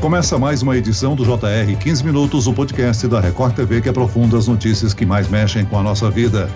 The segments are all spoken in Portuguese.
Começa mais uma edição do JR 15 Minutos, o podcast da Record TV que aprofunda as notícias que mais mexem com a nossa vida.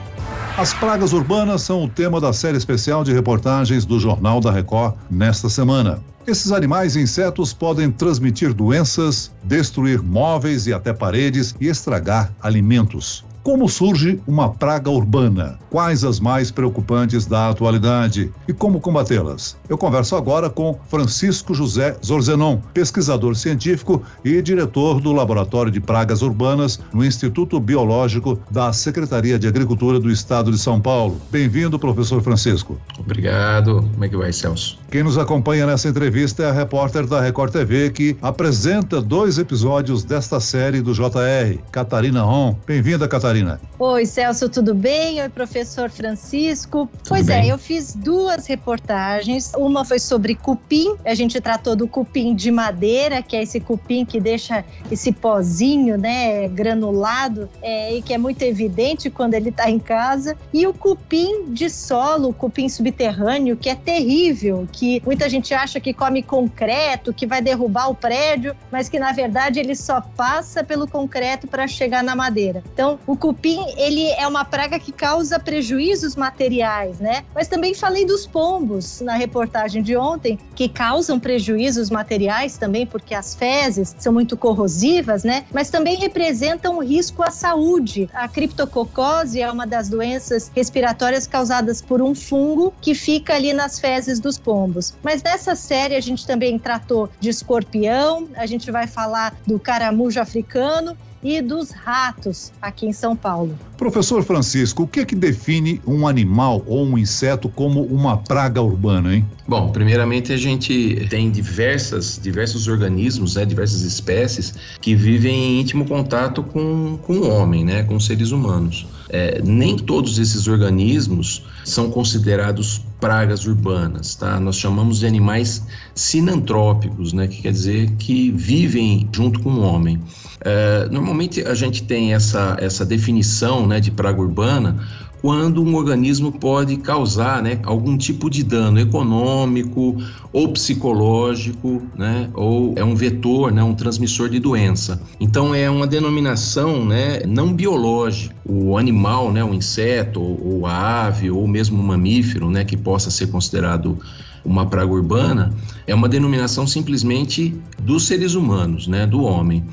As pragas urbanas são o tema da série especial de reportagens do Jornal da Record nesta semana. Esses animais e insetos podem transmitir doenças, destruir móveis e até paredes e estragar alimentos. Como surge uma praga urbana? Quais as mais preocupantes da atualidade? E como combatê-las? Eu converso agora com Francisco José Zorzenon, pesquisador científico e diretor do Laboratório de Pragas Urbanas no Instituto Biológico da Secretaria de Agricultura do Estado de São Paulo. Bem-vindo, professor Francisco. Obrigado. Como é que vai, Celso? Quem nos acompanha nessa entrevista é a repórter da Record TV que apresenta dois episódios desta série do JR, Catarina Ron. Bem-vinda, Catarina. Catarina. Oi, Celso, tudo bem? Oi, professor Francisco. Tudo pois é, bem? é, eu fiz duas reportagens. Uma foi sobre cupim. A gente tratou do cupim de madeira, que é esse cupim que deixa esse pozinho, né, granulado, é, e que é muito evidente quando ele está em casa. E o cupim de solo, o cupim subterrâneo, que é terrível, que muita gente acha que come concreto, que vai derrubar o prédio, mas que na verdade ele só passa pelo concreto para chegar na madeira. Então, o cupim, ele é uma praga que causa prejuízos materiais, né? Mas também falei dos pombos na reportagem de ontem, que causam prejuízos materiais também, porque as fezes são muito corrosivas, né? Mas também representam um risco à saúde. A criptococose é uma das doenças respiratórias causadas por um fungo que fica ali nas fezes dos pombos. Mas nessa série a gente também tratou de escorpião, a gente vai falar do caramujo africano e dos ratos aqui em São Paulo. Professor Francisco, o que é que define um animal ou um inseto como uma praga urbana, hein? Bom, primeiramente a gente tem diversas, diversos organismos, né, diversas espécies que vivem em íntimo contato com, com o homem, né, com os seres humanos. É, nem todos esses organismos são considerados pragas urbanas, tá? Nós chamamos de animais sinantrópicos, né? Que quer dizer que vivem junto com o homem. É, normalmente a gente tem essa, essa definição né, de praga urbana quando um organismo pode causar né, algum tipo de dano econômico ou psicológico, né, ou é um vetor, né, um transmissor de doença. Então é uma denominação né, não biológica. O animal, né, o inseto, ou a ave, ou mesmo o mamífero, né, que possa ser considerado uma praga urbana, é uma denominação simplesmente dos seres humanos, né, do homem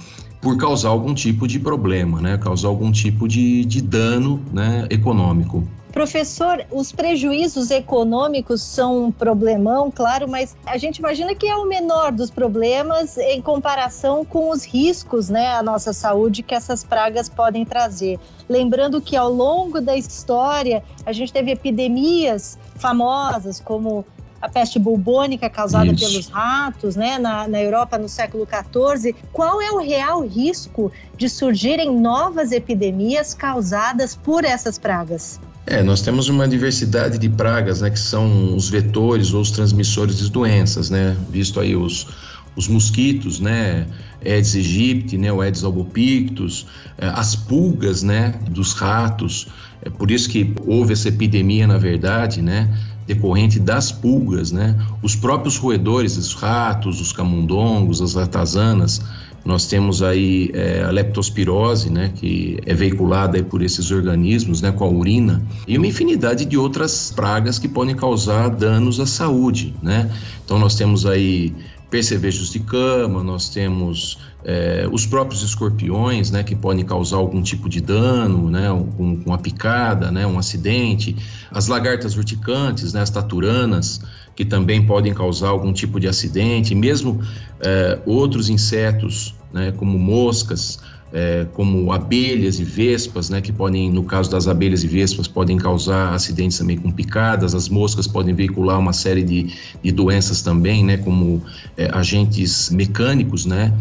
por causar algum tipo de problema, né? Causar algum tipo de, de dano né, econômico. Professor, os prejuízos econômicos são um problemão, claro, mas a gente imagina que é o menor dos problemas em comparação com os riscos né, à nossa saúde que essas pragas podem trazer. Lembrando que ao longo da história a gente teve epidemias famosas como a peste bubônica causada Isso. pelos ratos, né, na, na Europa no século XIV. Qual é o real risco de surgirem novas epidemias causadas por essas pragas? É, nós temos uma diversidade de pragas, né, que são os vetores ou os transmissores de doenças, né, visto aí os, os mosquitos, né, Aedes aegypti, né, o Aedes albopictus, é, as pulgas, né, dos ratos, é por isso que houve essa epidemia, na verdade, né, decorrente das pulgas, né? Os próprios roedores, os ratos, os camundongos, as ratazanas, nós temos aí é, a leptospirose, né, que é veiculada por esses organismos, né, com a urina, e uma infinidade de outras pragas que podem causar danos à saúde, né? Então nós temos aí percevejos de cama, nós temos é, os próprios escorpiões, né, que podem causar algum tipo de dano, né, com uma picada, né, um acidente, as lagartas urticantes, né, as taturanas, que também podem causar algum tipo de acidente, mesmo é, outros insetos, né, como moscas, é, como abelhas e vespas, né, que podem, no caso das abelhas e vespas, podem causar acidentes também com picadas, as moscas podem veicular uma série de, de doenças também, né, como é, agentes mecânicos, né,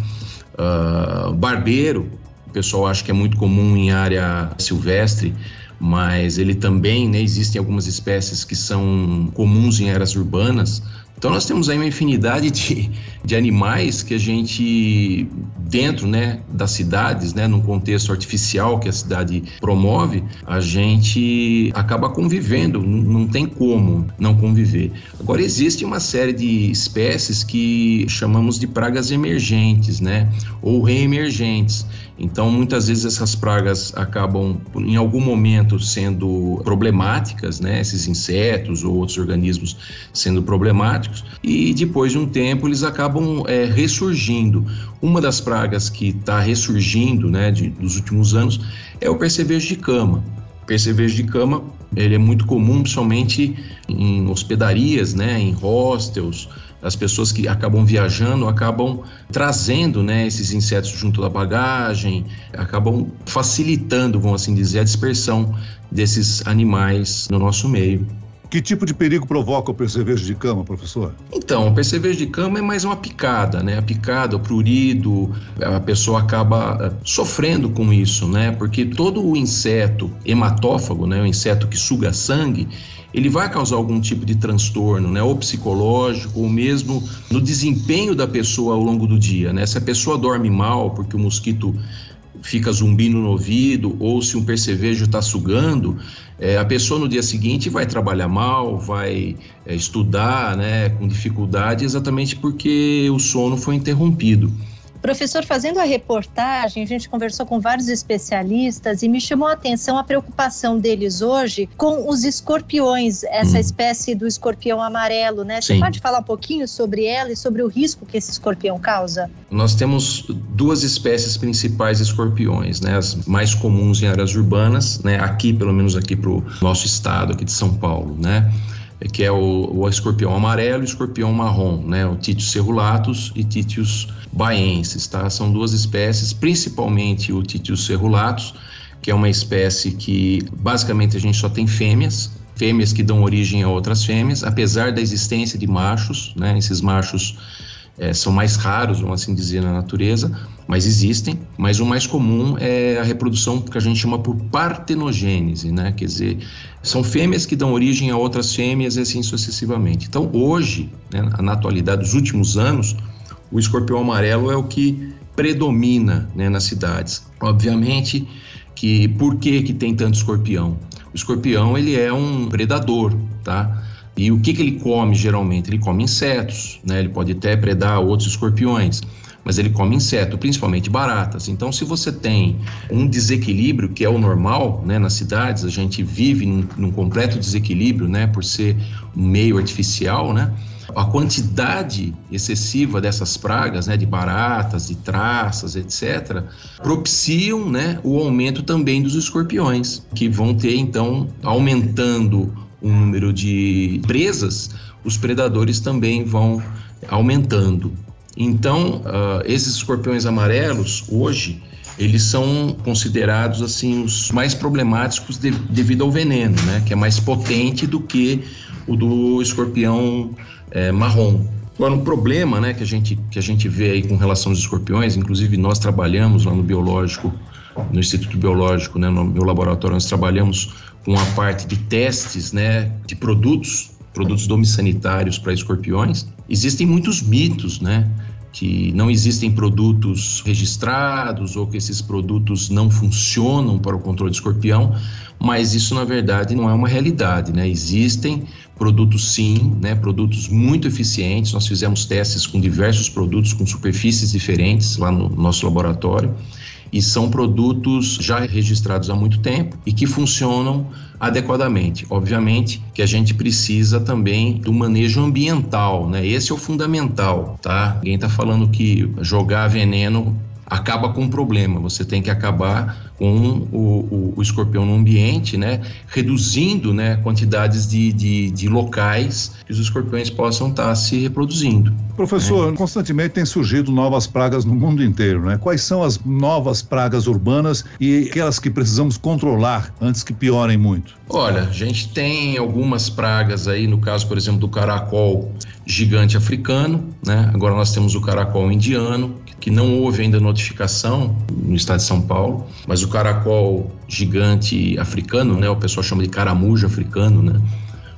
uh, barbeiro, o pessoal acha que é muito comum em área silvestre, mas ele também, né, existem algumas espécies que são comuns em áreas urbanas, Então nós temos aí uma infinidade de, de animais que a gente, dentro né, das cidades, né, num contexto artificial que a cidade promove, a gente acaba convivendo, não tem como não conviver. Agora existe uma série de espécies que chamamos de pragas emergentes, né, ou reemergentes. Então, muitas vezes essas pragas acabam, em algum momento, sendo problemáticas, né? Esses insetos ou outros organismos sendo problemáticos, e depois de um tempo eles acabam é, ressurgindo. Uma das pragas que está ressurgindo, né, de, dos últimos anos, é o percevejo de cama. O percevejo de cama ele é muito comum, principalmente em hospedarias, né, em hostels, as pessoas que acabam viajando acabam trazendo né, esses insetos junto da bagagem, acabam facilitando, vamos assim dizer, a dispersão desses animais no nosso meio. Que tipo de perigo provoca o percevejo de cama, professor? Então, o percevejo de cama é mais uma picada, né? A picada, o prurido, a pessoa acaba eh, sofrendo com isso, né? Porque todo o inseto hematófago, né? O inseto que suga sangue, ele vai causar algum tipo de transtorno, né, ou psicológico, ou mesmo no desempenho da pessoa ao longo do dia, né? Se a pessoa dorme mal porque o mosquito fica zumbindo no ouvido, ou se um percevejo está sugando, é, a pessoa no dia seguinte vai trabalhar mal, vai é, estudar, né, com dificuldade, exatamente porque o sono foi interrompido. Professor, fazendo a reportagem, a gente conversou com vários especialistas e me chamou a atenção a preocupação deles hoje com os escorpiões, essa hum. espécie do escorpião amarelo, né? Você Sim. pode falar um pouquinho sobre ela e sobre o risco que esse escorpião causa? Nós temos duas espécies principais de escorpiões, né? As mais comuns em áreas urbanas, né? Aqui, pelo menos aqui para o nosso estado, aqui de São Paulo, né? Que é o, o escorpião amarelo e o escorpião marrom, né? O Titius cerulatus e Titius baensis, tá? São duas espécies, principalmente o Titius cerulatus, que é uma espécie que basicamente a gente só tem fêmeas, fêmeas que dão origem a outras fêmeas, apesar da existência de machos, né? Esses machos é, são mais raros, vamos assim dizer, na natureza, mas existem. Mas o mais comum é a reprodução que a gente chama por partenogênese, né? Quer dizer, são fêmeas que dão origem a outras fêmeas e assim sucessivamente. Então, hoje, né, na atualidade, dos últimos anos, o escorpião amarelo é o que predomina né, nas cidades. Obviamente que por que, que tem tanto escorpião? O escorpião ele é um predador, tá? E o que, que ele come geralmente? Ele come insetos, né? Ele pode até predar outros escorpiões, mas ele come inseto, principalmente baratas. Então, se você tem um desequilíbrio, que é o normal, né? Nas cidades, a gente vive num, num completo desequilíbrio, né? Por ser um meio artificial, né? A quantidade excessiva dessas pragas, né, de baratas, de traças, etc., propiciam né, o aumento também dos escorpiões, que vão ter, então, aumentando o número de presas, os predadores também vão aumentando. Então, uh, esses escorpiões amarelos, hoje, eles são considerados assim os mais problemáticos de, devido ao veneno, né? Que é mais potente do que o do escorpião é, marrom. Agora, um problema né, que, a gente, que a gente vê aí com relação aos escorpiões, inclusive nós trabalhamos lá no biológico, no Instituto Biológico, né, no meu laboratório, nós trabalhamos com a parte de testes né, de produtos, produtos domissanitários para escorpiões. Existem muitos mitos, né? que não existem produtos registrados ou que esses produtos não funcionam para o controle de escorpião, mas isso na verdade não é uma realidade, né? Existem produtos sim, né? Produtos muito eficientes. Nós fizemos testes com diversos produtos com superfícies diferentes lá no nosso laboratório e são produtos já registrados há muito tempo e que funcionam adequadamente. Obviamente que a gente precisa também do manejo ambiental, né? Esse é o fundamental, tá? Ninguém está falando que jogar veneno acaba com o problema. Você tem que acabar com o, o, o escorpião no ambiente, né? Reduzindo né, quantidades de, de, de locais que os escorpiões possam estar se reproduzindo. Professor, né? constantemente tem surgido novas pragas no mundo inteiro, né? Quais são as novas pragas urbanas e aquelas que precisamos controlar antes que piorem muito? Olha, a gente tem algumas pragas aí, no caso, por exemplo, do caracol gigante africano, né? Agora nós temos o caracol indiano, que não houve ainda notificação no estado de São Paulo, mas o caracol gigante africano, né? O pessoal chama de caramujo africano, né?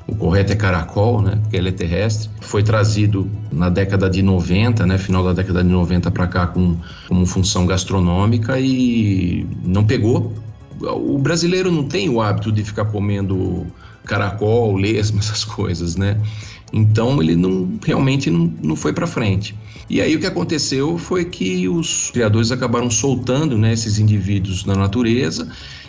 o correto é caracol, né, porque ele é terrestre. Foi trazido na década de 90, né, final da década de 90 para cá com como função gastronômica e não pegou. O brasileiro não tem o hábito de ficar comendo caracol, lesma, essas coisas, né? Então ele não realmente não, não foi para frente. E aí o que aconteceu foi que os criadores acabaram soltando né, esses indivíduos na natureza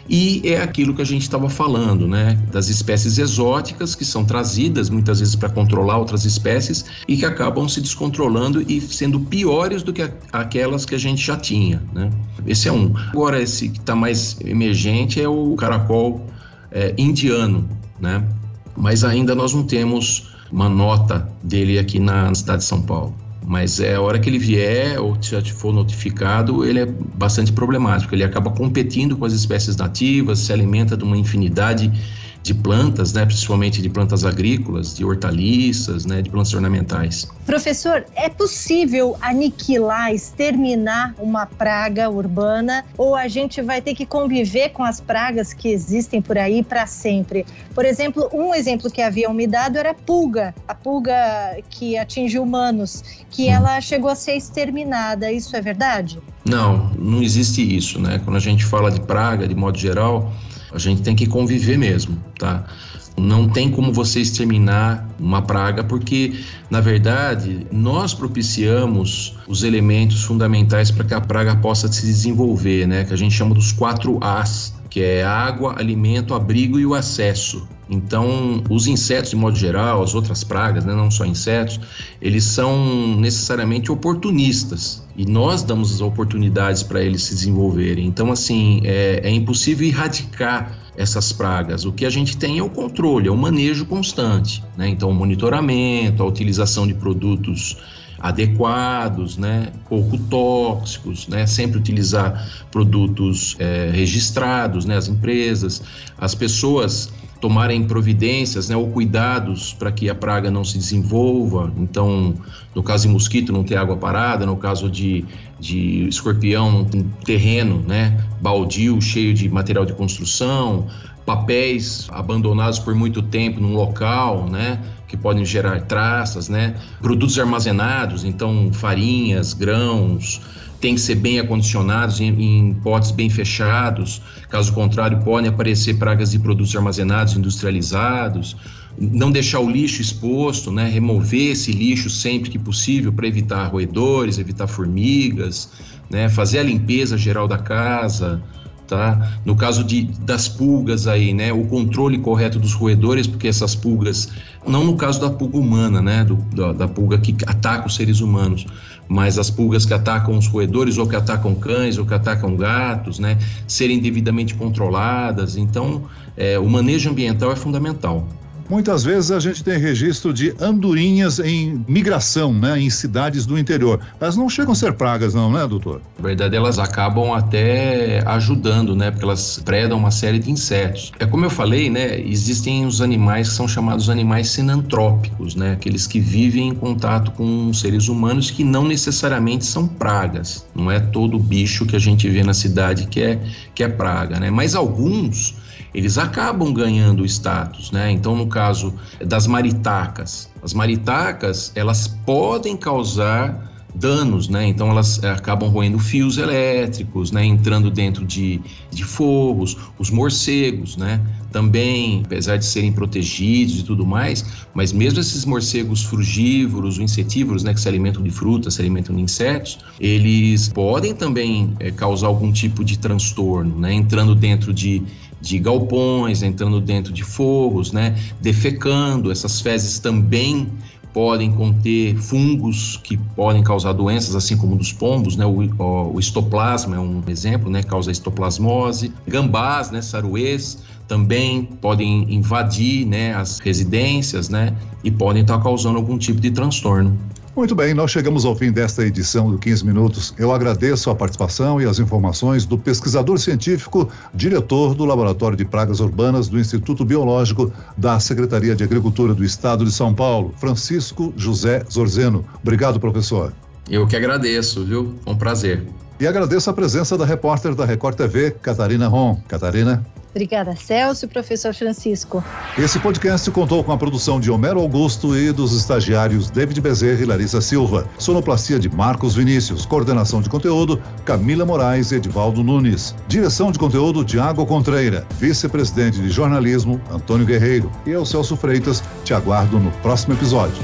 e é aquilo que a gente estava falando, né? Das espécies exóticas que são trazidas muitas vezes para controlar outras espécies e que acabam se descontrolando e sendo piores do que aquelas que a gente já tinha, né? Esse é um. Agora, esse que está mais emergente é o caracol é, indiano, né? Mas ainda nós não temos uma nota dele aqui na cidade de São Paulo. Mas é a hora que ele vier ou já for notificado, ele é bastante problemático. Ele acaba competindo com as espécies nativas, se alimenta de uma infinidade de plantas, né, principalmente de plantas agrícolas, de hortaliças, né, de plantas ornamentais. Professor, é possível aniquilar, exterminar uma praga urbana ou a gente vai ter que conviver com as pragas que existem por aí para sempre? Por exemplo, um exemplo que haviam me dado era a pulga, a pulga que atinge humanos, que hum. ela chegou a ser exterminada. Isso é verdade? Não, não existe isso, né? Quando a gente fala de praga, de modo geral, a gente tem que conviver mesmo, tá? Não tem como você exterminar uma praga, porque, na verdade, nós propiciamos os elementos fundamentais para que a praga possa se desenvolver, né? Que a gente chama dos quatro As, que é água, alimento, abrigo e o acesso. Então, os insetos, de modo geral, as outras pragas, né, não só insetos, eles são necessariamente oportunistas e nós damos as oportunidades para eles se desenvolverem. Então, assim, é, é impossível erradicar essas pragas. O que a gente tem é o controle, é o manejo constante. Né? Então, o monitoramento, a utilização de produtos adequados, né, pouco tóxicos, né, sempre utilizar produtos é, registrados, né, as empresas, as pessoas tomarem providências né, ou cuidados para que a praga não se desenvolva. Então, no caso de mosquito, não ter água parada, no caso de, de escorpião, ter terreno né, baldio, cheio de material de construção, papéis abandonados por muito tempo num local, né? que podem gerar traças, né? Produtos armazenados, então farinhas, grãos, tem que ser bem acondicionados em, em, potes bem fechados, caso contrário podem aparecer pragas de produtos armazenados, industrializados, não deixar o lixo exposto, né, remover esse lixo sempre que possível para evitar roedores, evitar formigas, né, fazer a limpeza geral da casa, tá? No caso de, das pulgas aí, né, o controle correto dos roedores, porque essas pulgas, não no caso da pulga humana, né, do, da, da pulga que ataca os seres humanos, mas as pulgas que atacam os roedores ou que atacam cães ou que atacam gatos, né, serem devidamente controladas. Então, é, o manejo ambiental é fundamental. Muitas vezes a gente tem registro de andorinhas em migração, né, em cidades do interior. Elas não chegam a ser pragas, não, né, doutor? Na verdade, elas acabam até ajudando, né, porque elas predam uma série de insetos. É como eu falei, né, existem os animais que são chamados animais sinantrópicos, né, aqueles que vivem em contato com seres humanos que não necessariamente são pragas. Não é todo bicho que a gente vê na cidade que é que é praga, né? Mas alguns eles acabam ganhando status, né? Então, no caso das maritacas, as maritacas, elas podem causar danos, né? Então elas eh, acabam roendo fios elétricos, né? Entrando dentro de, de fogos, os morcegos, né? Também, apesar de serem protegidos e tudo mais, mas mesmo esses morcegos frugívoros insetívoros, né? Que se alimentam de frutas, se alimentam de insetos, eles podem também é, causar algum tipo de transtorno, né? Entrando dentro de de galpões, entrando dentro de fogos, né, defecando. Essas fezes também podem conter fungos que podem causar doenças, assim como dos pombos, né? O, o, o estoplasma é um exemplo, né? Causa estoplasmose. Gambás, né? Saruês também podem invadir, né? As residências, né? E podem estar causando algum tipo de transtorno. Muito bem, nós chegamos ao fim desta edição do 15 Minutos. Eu agradeço a participação e as informações do pesquisador científico, diretor do Laboratório de Pragas Urbanas do Instituto Biológico da Secretaria de Agricultura do Estado de São Paulo, Francisco José Zorzeno. Obrigado, professor. Eu que agradeço, viu? Um prazer. E agradeço a presença da repórter da Record TV, Catarina Ron. Catarina. Obrigada, Celso e professor Francisco. Esse podcast contou com a produção de Homero Augusto e dos estagiários David Bezerra e Larissa Silva. Sonoplastia de Marcos Vinícius. Coordenação de conteúdo Camila Moraes e Edivaldo Nunes. Direção de conteúdo Tiago Contreira. Vice-presidente de jornalismo Antônio Guerreiro. E eu, Celso Freitas, te aguardo no próximo episódio.